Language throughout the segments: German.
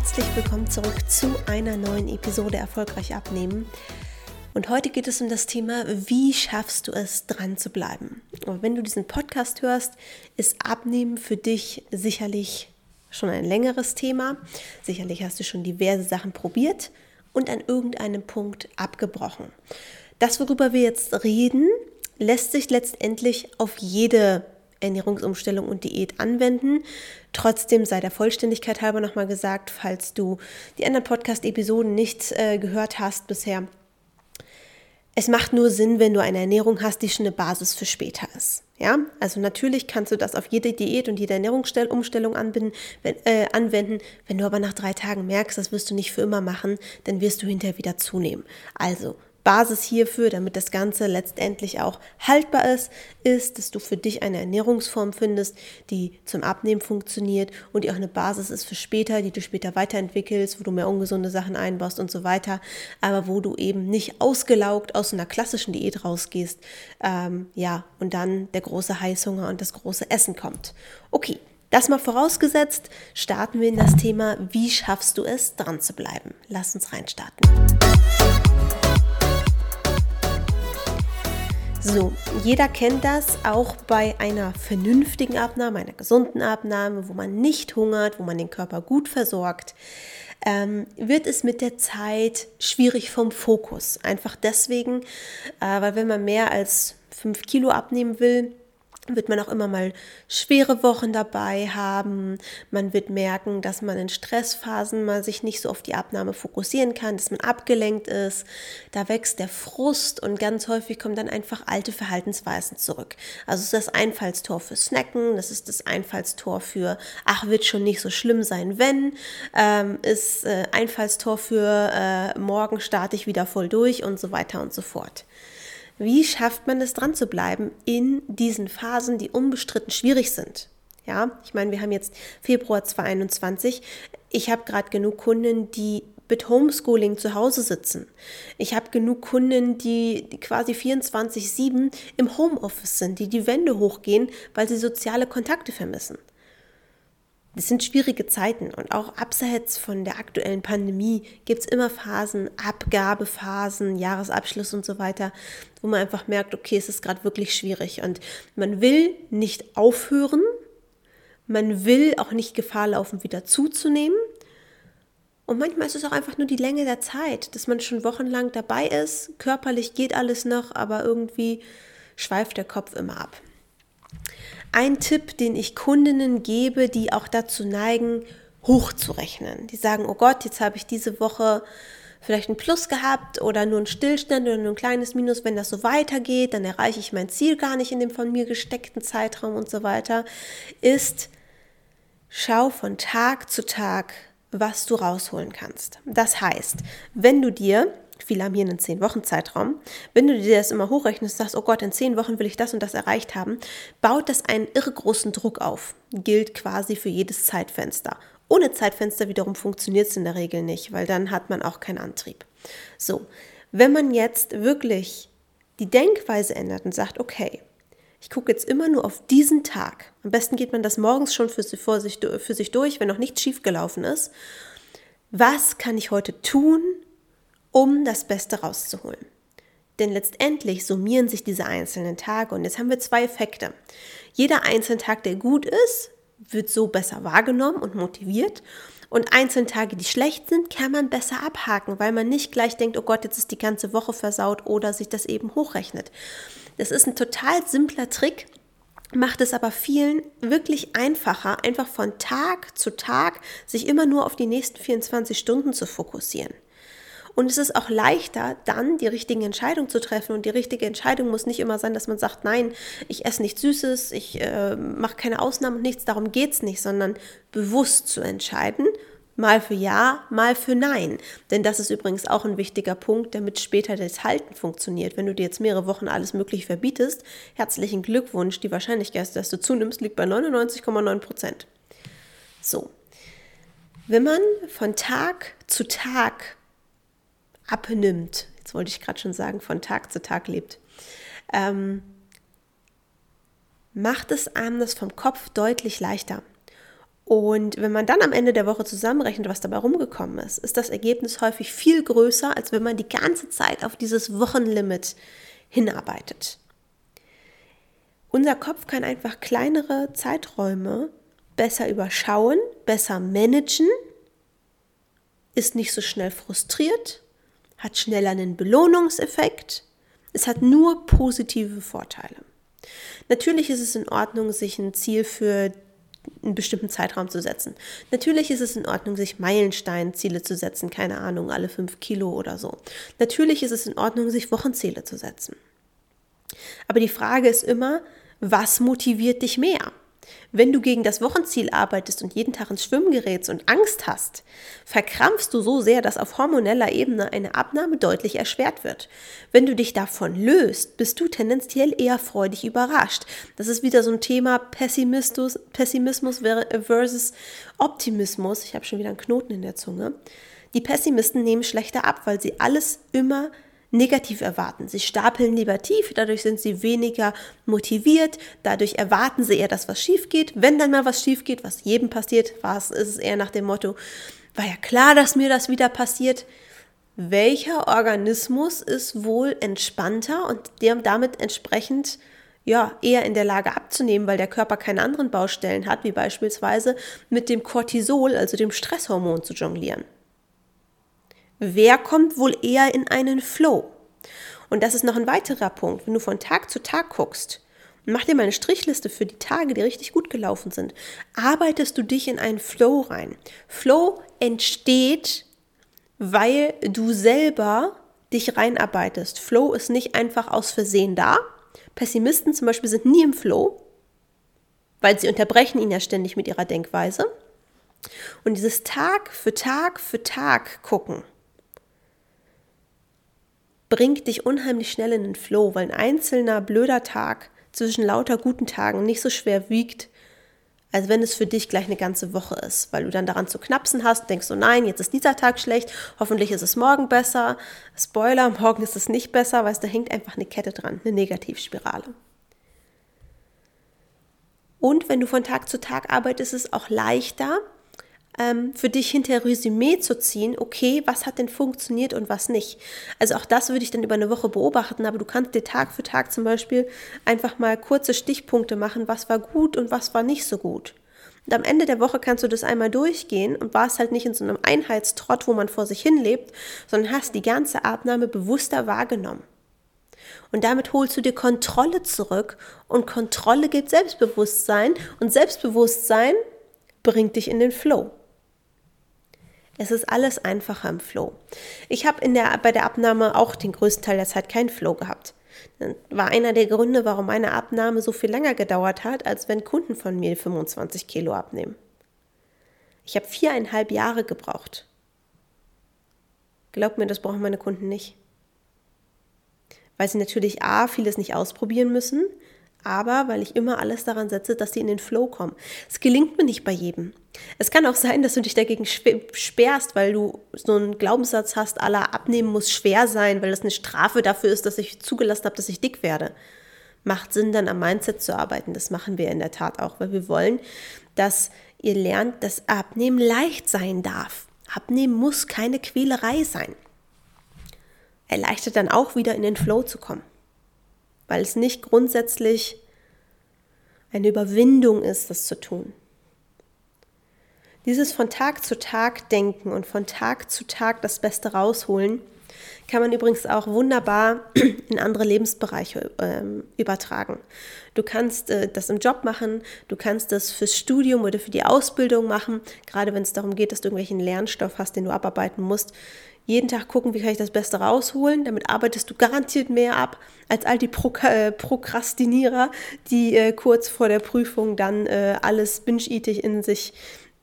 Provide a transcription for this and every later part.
herzlich willkommen zurück zu einer neuen Episode Erfolgreich abnehmen. Und heute geht es um das Thema, wie schaffst du es, dran zu bleiben? Und wenn du diesen Podcast hörst, ist Abnehmen für dich sicherlich schon ein längeres Thema. Sicherlich hast du schon diverse Sachen probiert und an irgendeinem Punkt abgebrochen. Das, worüber wir jetzt reden, lässt sich letztendlich auf jede Ernährungsumstellung und Diät anwenden. Trotzdem sei der Vollständigkeit halber nochmal gesagt, falls du die anderen Podcast-Episoden nicht äh, gehört hast bisher. Es macht nur Sinn, wenn du eine Ernährung hast, die schon eine Basis für später ist. Ja, also natürlich kannst du das auf jede Diät und jede Ernährungsumstellung anbinden, wenn, äh, anwenden. Wenn du aber nach drei Tagen merkst, das wirst du nicht für immer machen, dann wirst du hinterher wieder zunehmen. Also Basis hierfür, damit das Ganze letztendlich auch haltbar ist, ist, dass du für dich eine Ernährungsform findest, die zum Abnehmen funktioniert und die auch eine Basis ist für später, die du später weiterentwickelst, wo du mehr ungesunde Sachen einbaust und so weiter, aber wo du eben nicht ausgelaugt aus einer klassischen Diät rausgehst, ähm, ja, und dann der große Heißhunger und das große Essen kommt. Okay. Das mal vorausgesetzt, starten wir in das Thema, wie schaffst du es, dran zu bleiben. Lass uns reinstarten. So, jeder kennt das auch bei einer vernünftigen Abnahme, einer gesunden Abnahme, wo man nicht hungert, wo man den Körper gut versorgt, ähm, wird es mit der Zeit schwierig vom Fokus. Einfach deswegen, äh, weil wenn man mehr als 5 Kilo abnehmen will, wird man auch immer mal schwere Wochen dabei haben. Man wird merken, dass man in Stressphasen mal sich nicht so auf die Abnahme fokussieren kann, dass man abgelenkt ist. Da wächst der Frust und ganz häufig kommen dann einfach alte Verhaltensweisen zurück. Also ist das Einfallstor für Snacken, das ist das Einfallstor für, ach, wird schon nicht so schlimm sein, wenn, ähm, ist äh, Einfallstor für, äh, morgen starte ich wieder voll durch und so weiter und so fort. Wie schafft man es dran zu bleiben in diesen Phasen, die unbestritten schwierig sind? Ja, ich meine, wir haben jetzt Februar 2021. Ich habe gerade genug Kunden, die mit Homeschooling zu Hause sitzen. Ich habe genug Kunden, die quasi 24/7 im Homeoffice sind, die die Wände hochgehen, weil sie soziale Kontakte vermissen. Es sind schwierige Zeiten und auch abseits von der aktuellen Pandemie gibt es immer Phasen, Abgabephasen, Jahresabschluss und so weiter, wo man einfach merkt, okay, es ist gerade wirklich schwierig und man will nicht aufhören, man will auch nicht Gefahr laufen, wieder zuzunehmen. Und manchmal ist es auch einfach nur die Länge der Zeit, dass man schon wochenlang dabei ist, körperlich geht alles noch, aber irgendwie schweift der Kopf immer ab. Ein Tipp, den ich Kundinnen gebe, die auch dazu neigen, hochzurechnen. Die sagen, oh Gott, jetzt habe ich diese Woche vielleicht ein Plus gehabt oder nur ein Stillstand oder nur ein kleines Minus. Wenn das so weitergeht, dann erreiche ich mein Ziel gar nicht in dem von mir gesteckten Zeitraum und so weiter. Ist, schau von Tag zu Tag, was du rausholen kannst. Das heißt, wenn du dir viele haben hier einen 10-Wochen-Zeitraum. Wenn du dir das immer hochrechnest, sagst, oh Gott, in 10 Wochen will ich das und das erreicht haben, baut das einen irre großen Druck auf. Gilt quasi für jedes Zeitfenster. Ohne Zeitfenster wiederum funktioniert es in der Regel nicht, weil dann hat man auch keinen Antrieb. So, wenn man jetzt wirklich die Denkweise ändert und sagt, okay, ich gucke jetzt immer nur auf diesen Tag. Am besten geht man das morgens schon für, sich, für sich durch, wenn noch nichts schiefgelaufen ist. Was kann ich heute tun, um das Beste rauszuholen. Denn letztendlich summieren sich diese einzelnen Tage und jetzt haben wir zwei Effekte. Jeder einzelne Tag, der gut ist, wird so besser wahrgenommen und motiviert. Und einzelne Tage, die schlecht sind, kann man besser abhaken, weil man nicht gleich denkt, oh Gott, jetzt ist die ganze Woche versaut oder sich das eben hochrechnet. Das ist ein total simpler Trick, macht es aber vielen wirklich einfacher, einfach von Tag zu Tag sich immer nur auf die nächsten 24 Stunden zu fokussieren. Und es ist auch leichter, dann die richtigen Entscheidungen zu treffen. Und die richtige Entscheidung muss nicht immer sein, dass man sagt, nein, ich esse nichts Süßes, ich äh, mache keine Ausnahmen und nichts, darum geht es nicht, sondern bewusst zu entscheiden, mal für Ja, mal für Nein. Denn das ist übrigens auch ein wichtiger Punkt, damit später das Halten funktioniert. Wenn du dir jetzt mehrere Wochen alles Mögliche verbietest, herzlichen Glückwunsch, die Wahrscheinlichkeit, dass du zunimmst, liegt bei 99,9 Prozent. So. Wenn man von Tag zu Tag abnimmt, jetzt wollte ich gerade schon sagen, von Tag zu Tag lebt, ähm, macht es einem das vom Kopf deutlich leichter. Und wenn man dann am Ende der Woche zusammenrechnet, was dabei rumgekommen ist, ist das Ergebnis häufig viel größer, als wenn man die ganze Zeit auf dieses Wochenlimit hinarbeitet. Unser Kopf kann einfach kleinere Zeiträume besser überschauen, besser managen, ist nicht so schnell frustriert, hat schneller einen Belohnungseffekt. Es hat nur positive Vorteile. Natürlich ist es in Ordnung, sich ein Ziel für einen bestimmten Zeitraum zu setzen. Natürlich ist es in Ordnung, sich Meilensteinziele zu setzen, keine Ahnung, alle fünf Kilo oder so. Natürlich ist es in Ordnung, sich Wochenziele zu setzen. Aber die Frage ist immer, was motiviert dich mehr? Wenn du gegen das Wochenziel arbeitest und jeden Tag ins Schwimmen gerätst und Angst hast, verkrampfst du so sehr, dass auf hormoneller Ebene eine Abnahme deutlich erschwert wird. Wenn du dich davon löst, bist du tendenziell eher freudig überrascht. Das ist wieder so ein Thema Pessimismus, Pessimismus versus Optimismus. Ich habe schon wieder einen Knoten in der Zunge. Die Pessimisten nehmen schlechter ab, weil sie alles immer negativ erwarten. Sie stapeln lieber tief, dadurch sind sie weniger motiviert, dadurch erwarten sie eher, dass was schief geht. Wenn dann mal was schief geht, was jedem passiert, was ist es eher nach dem Motto, war ja klar, dass mir das wieder passiert. Welcher Organismus ist wohl entspannter und damit entsprechend ja, eher in der Lage abzunehmen, weil der Körper keine anderen Baustellen hat, wie beispielsweise mit dem Cortisol, also dem Stresshormon, zu jonglieren. Wer kommt wohl eher in einen Flow? Und das ist noch ein weiterer Punkt. Wenn du von Tag zu Tag guckst, mach dir mal eine Strichliste für die Tage, die richtig gut gelaufen sind, arbeitest du dich in einen Flow rein. Flow entsteht, weil du selber dich reinarbeitest. Flow ist nicht einfach aus Versehen da. Pessimisten zum Beispiel sind nie im Flow, weil sie unterbrechen ihn ja ständig mit ihrer Denkweise. Und dieses Tag für Tag für Tag gucken, bringt dich unheimlich schnell in den Flow, weil ein einzelner blöder Tag zwischen lauter guten Tagen nicht so schwer wiegt, als wenn es für dich gleich eine ganze Woche ist, weil du dann daran zu knapsen hast, denkst du, nein, jetzt ist dieser Tag schlecht, hoffentlich ist es morgen besser. Spoiler, morgen ist es nicht besser, weil da hängt einfach eine Kette dran, eine Negativspirale. Und wenn du von Tag zu Tag arbeitest, ist es auch leichter, ähm, für dich hinter Resümee zu ziehen, okay, was hat denn funktioniert und was nicht. Also auch das würde ich dann über eine Woche beobachten, aber du kannst dir Tag für Tag zum Beispiel einfach mal kurze Stichpunkte machen, was war gut und was war nicht so gut. Und am Ende der Woche kannst du das einmal durchgehen und warst halt nicht in so einem Einheitstrott, wo man vor sich hin lebt, sondern hast die ganze Abnahme bewusster wahrgenommen. Und damit holst du dir Kontrolle zurück und Kontrolle gibt Selbstbewusstsein und Selbstbewusstsein bringt dich in den Flow. Es ist alles einfacher im Flow. Ich habe der, bei der Abnahme auch den größten Teil der Zeit keinen Flow gehabt. Das war einer der Gründe, warum meine Abnahme so viel länger gedauert hat, als wenn Kunden von mir 25 Kilo abnehmen. Ich habe viereinhalb Jahre gebraucht. Glaubt mir, das brauchen meine Kunden nicht. Weil sie natürlich A, vieles nicht ausprobieren müssen, aber weil ich immer alles daran setze, dass sie in den Flow kommen. Es gelingt mir nicht bei jedem. Es kann auch sein, dass du dich dagegen sperrst, weil du so einen Glaubenssatz hast, aller abnehmen muss schwer sein, weil das eine Strafe dafür ist, dass ich zugelassen habe, dass ich dick werde. Macht Sinn, dann am Mindset zu arbeiten. Das machen wir in der Tat auch, weil wir wollen, dass ihr lernt, dass Abnehmen leicht sein darf. Abnehmen muss keine Quälerei sein. Erleichtert dann auch wieder in den Flow zu kommen weil es nicht grundsätzlich eine Überwindung ist, das zu tun. Dieses von Tag zu Tag denken und von Tag zu Tag das Beste rausholen, kann man übrigens auch wunderbar in andere Lebensbereiche äh, übertragen. Du kannst äh, das im Job machen, du kannst das fürs Studium oder für die Ausbildung machen, gerade wenn es darum geht, dass du irgendwelchen Lernstoff hast, den du abarbeiten musst jeden Tag gucken, wie kann ich das Beste rausholen. Damit arbeitest du garantiert mehr ab als all die Pro äh, Prokrastinierer, die äh, kurz vor der Prüfung dann äh, alles binge-eatig in sich,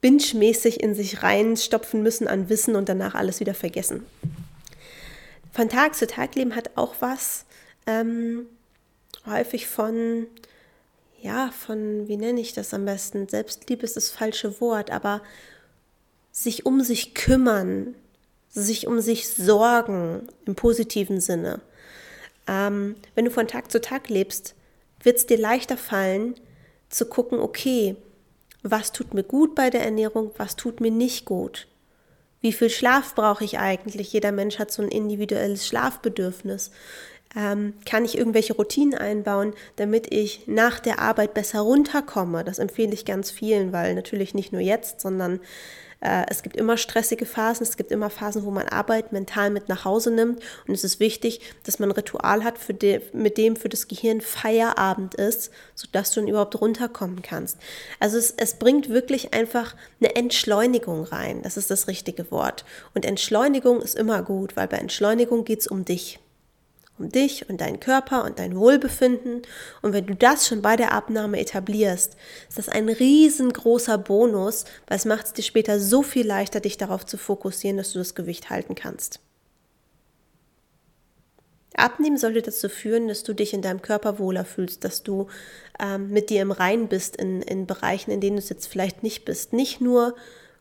binge-mäßig in sich reinstopfen müssen an Wissen und danach alles wieder vergessen. Von Tag zu Tag leben hat auch was ähm, häufig von ja, von, wie nenne ich das am besten? Selbstliebe ist das falsche Wort, aber sich um sich kümmern, sich um sich sorgen im positiven Sinne. Ähm, wenn du von Tag zu Tag lebst, wird es dir leichter fallen zu gucken, okay, Was tut mir gut bei der Ernährung? Was tut mir nicht gut? Wie viel Schlaf brauche ich eigentlich? Jeder Mensch hat so ein individuelles Schlafbedürfnis. Ähm, kann ich irgendwelche Routinen einbauen, damit ich nach der Arbeit besser runterkomme? Das empfehle ich ganz vielen, weil natürlich nicht nur jetzt, sondern äh, es gibt immer stressige Phasen, es gibt immer Phasen, wo man Arbeit mental mit nach Hause nimmt. Und es ist wichtig, dass man ein Ritual hat, de, mit dem für das Gehirn Feierabend ist, sodass du dann überhaupt runterkommen kannst. Also es, es bringt wirklich einfach eine Entschleunigung rein. Das ist das richtige Wort. Und Entschleunigung ist immer gut, weil bei Entschleunigung geht es um dich um dich und deinen Körper und dein Wohlbefinden. Und wenn du das schon bei der Abnahme etablierst, ist das ein riesengroßer Bonus, weil es macht es dir später so viel leichter, dich darauf zu fokussieren, dass du das Gewicht halten kannst. Abnehmen sollte dazu führen, dass du dich in deinem Körper wohler fühlst, dass du ähm, mit dir im Rein bist in, in Bereichen, in denen du es jetzt vielleicht nicht bist. Nicht nur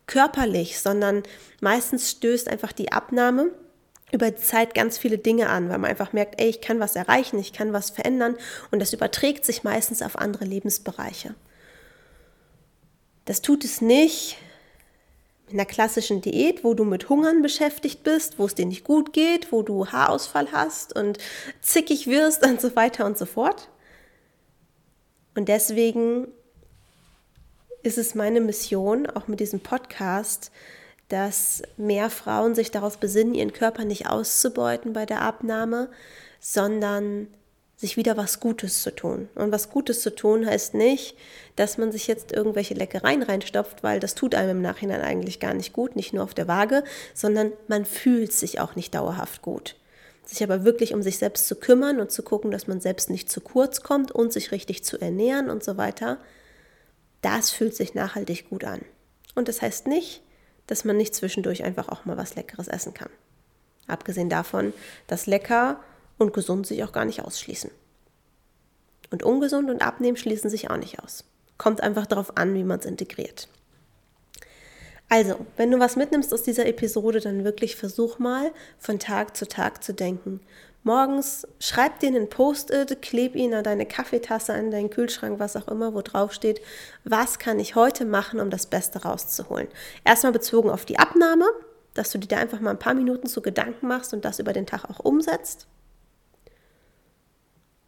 körperlich, sondern meistens stößt einfach die Abnahme über die Zeit ganz viele Dinge an, weil man einfach merkt, ey, ich kann was erreichen, ich kann was verändern und das überträgt sich meistens auf andere Lebensbereiche. Das tut es nicht in einer klassischen Diät, wo du mit Hungern beschäftigt bist, wo es dir nicht gut geht, wo du Haarausfall hast und zickig wirst und so weiter und so fort. Und deswegen ist es meine Mission, auch mit diesem Podcast, dass mehr Frauen sich darauf besinnen, ihren Körper nicht auszubeuten bei der Abnahme, sondern sich wieder was Gutes zu tun. Und was Gutes zu tun heißt nicht, dass man sich jetzt irgendwelche Leckereien reinstopft, weil das tut einem im Nachhinein eigentlich gar nicht gut, nicht nur auf der Waage, sondern man fühlt sich auch nicht dauerhaft gut. Sich aber wirklich um sich selbst zu kümmern und zu gucken, dass man selbst nicht zu kurz kommt und sich richtig zu ernähren und so weiter, das fühlt sich nachhaltig gut an. Und das heißt nicht, dass man nicht zwischendurch einfach auch mal was Leckeres essen kann. Abgesehen davon, dass lecker und gesund sich auch gar nicht ausschließen. Und ungesund und abnehmen schließen sich auch nicht aus. Kommt einfach darauf an, wie man es integriert. Also, wenn du was mitnimmst aus dieser Episode, dann wirklich versuch mal von Tag zu Tag zu denken. Morgens schreib dir einen Post-it, kleb ihn an deine Kaffeetasse, an deinen Kühlschrank, was auch immer, wo drauf steht, was kann ich heute machen, um das Beste rauszuholen. Erstmal bezogen auf die Abnahme, dass du dir da einfach mal ein paar Minuten zu Gedanken machst und das über den Tag auch umsetzt.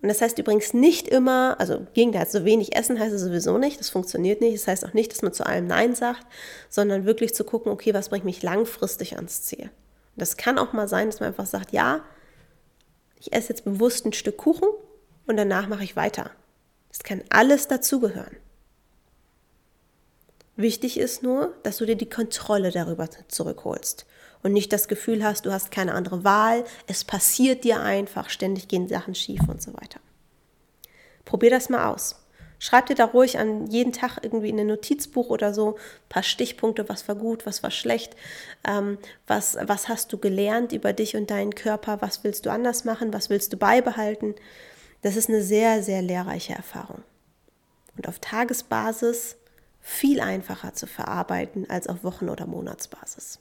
Und das heißt übrigens nicht immer, also Gegenteil, so wenig essen heißt es sowieso nicht, das funktioniert nicht. Das heißt auch nicht, dass man zu allem Nein sagt, sondern wirklich zu gucken, okay, was bringt mich langfristig ans Ziel. Und das kann auch mal sein, dass man einfach sagt, ja, ich esse jetzt bewusst ein Stück Kuchen und danach mache ich weiter. Das kann alles dazugehören. Wichtig ist nur, dass du dir die Kontrolle darüber zurückholst und nicht das Gefühl hast, du hast keine andere Wahl, es passiert dir einfach, ständig gehen Sachen schief und so weiter. Probier das mal aus. Schreib dir da ruhig an jeden Tag irgendwie in ein Notizbuch oder so ein paar Stichpunkte, was war gut, was war schlecht, ähm, was, was hast du gelernt über dich und deinen Körper, was willst du anders machen, was willst du beibehalten. Das ist eine sehr, sehr lehrreiche Erfahrung. Und auf Tagesbasis viel einfacher zu verarbeiten als auf Wochen- oder Monatsbasis.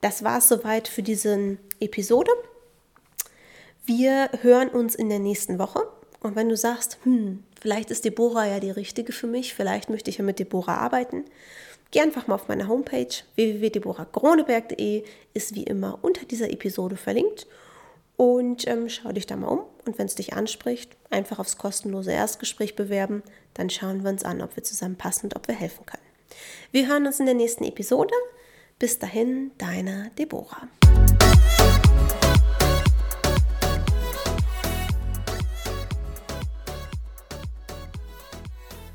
Das war es soweit für diese Episode. Wir hören uns in der nächsten Woche. Und wenn du sagst, hm, vielleicht ist Deborah ja die richtige für mich, vielleicht möchte ich ja mit Deborah arbeiten, geh einfach mal auf meine Homepage www.deborahgroneberg.de, ist wie immer unter dieser Episode verlinkt. Und ähm, schau dich da mal um. Und wenn es dich anspricht, einfach aufs kostenlose Erstgespräch bewerben. Dann schauen wir uns an, ob wir zusammenpassen und ob wir helfen können. Wir hören uns in der nächsten Episode. Bis dahin, deine Deborah.